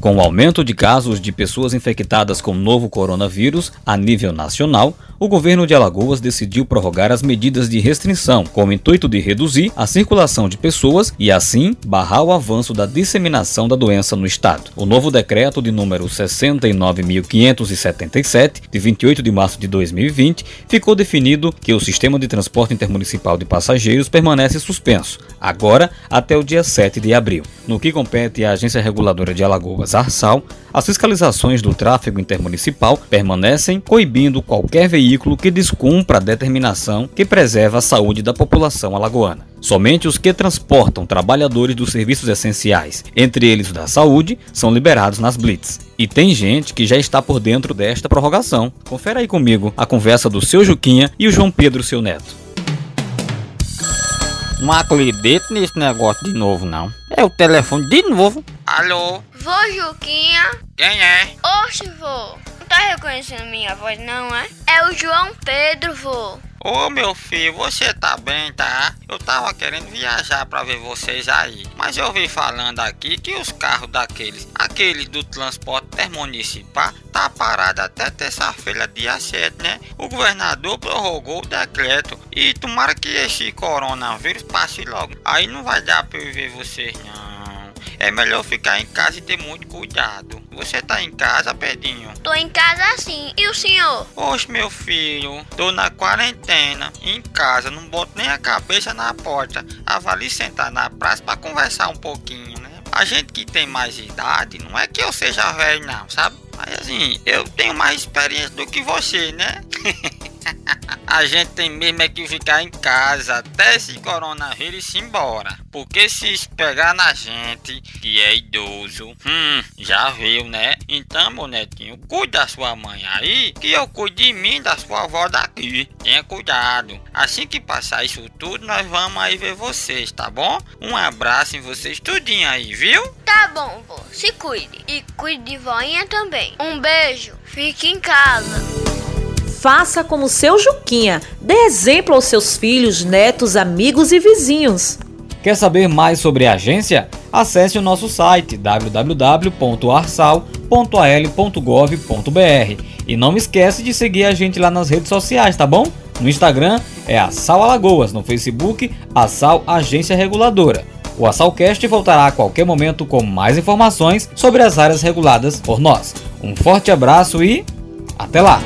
Com o aumento de casos de pessoas infectadas com o novo coronavírus a nível nacional, o governo de Alagoas decidiu prorrogar as medidas de restrição, com o intuito de reduzir a circulação de pessoas e, assim, barrar o avanço da disseminação da doença no estado. O novo decreto de número 69.577, de 28 de março de 2020, ficou definido que o sistema de transporte intermunicipal de passageiros permanece suspenso, agora até o dia 7 de abril. No que compete à Agência Reguladora de Alagoas, ARSAL, as fiscalizações do tráfego intermunicipal permanecem coibindo qualquer veículo que descumpra a determinação que preserva a saúde da população alagoana. Somente os que transportam trabalhadores dos serviços essenciais, entre eles o da saúde, são liberados nas blitz. E tem gente que já está por dentro desta prorrogação. Confere aí comigo a conversa do seu Juquinha e o João Pedro, seu neto. Não acredito nesse negócio de novo, não. É o telefone de novo. Alô? Vô Juquinha? Quem é? Oxe, vô. Não tá reconhecendo minha voz, não, é? É o João Pedro, vô. Ô meu filho, você tá bem, tá? Eu tava querendo viajar pra ver vocês aí, mas eu vi falando aqui que os carros daqueles, aqueles do transporte intermunicipal, tá parado até terça-feira, dia 7, né? O governador prorrogou o decreto e tomara que esse coronavírus passe logo. Aí não vai dar pra eu ver vocês, não. É melhor ficar em casa e ter muito cuidado. Você tá em casa, Pedrinho? Tô em casa sim. E o senhor? Oxe, meu filho, tô na quarentena, em casa, não boto nem a cabeça na porta. Ah, vá ali sentar na praça pra conversar um pouquinho, né? A gente que tem mais idade, não é que eu seja velho não, sabe? Mas assim, eu tenho mais experiência do que você, né? A gente tem mesmo é que ficar em casa até esse coronavírus ir embora. Porque se pegar na gente, que é idoso, hum, já viu, né? Então, meu netinho, cuide da sua mãe aí, que eu cuido de mim, da sua avó daqui. Tenha cuidado. Assim que passar isso tudo, nós vamos aí ver vocês, tá bom? Um abraço em vocês tudinho aí, viu? Tá bom, vô. Se cuide. E cuide de voinha também. Um beijo. Fique em casa. Faça como seu Juquinha. Dê exemplo aos seus filhos, netos, amigos e vizinhos. Quer saber mais sobre a agência? Acesse o nosso site www.arsal.al.gov.br e não esquece de seguir a gente lá nas redes sociais, tá bom? No Instagram é a Sal Alagoas, no Facebook a Sal Agência Reguladora. O Assalcast voltará a qualquer momento com mais informações sobre as áreas reguladas por nós. Um forte abraço e até lá!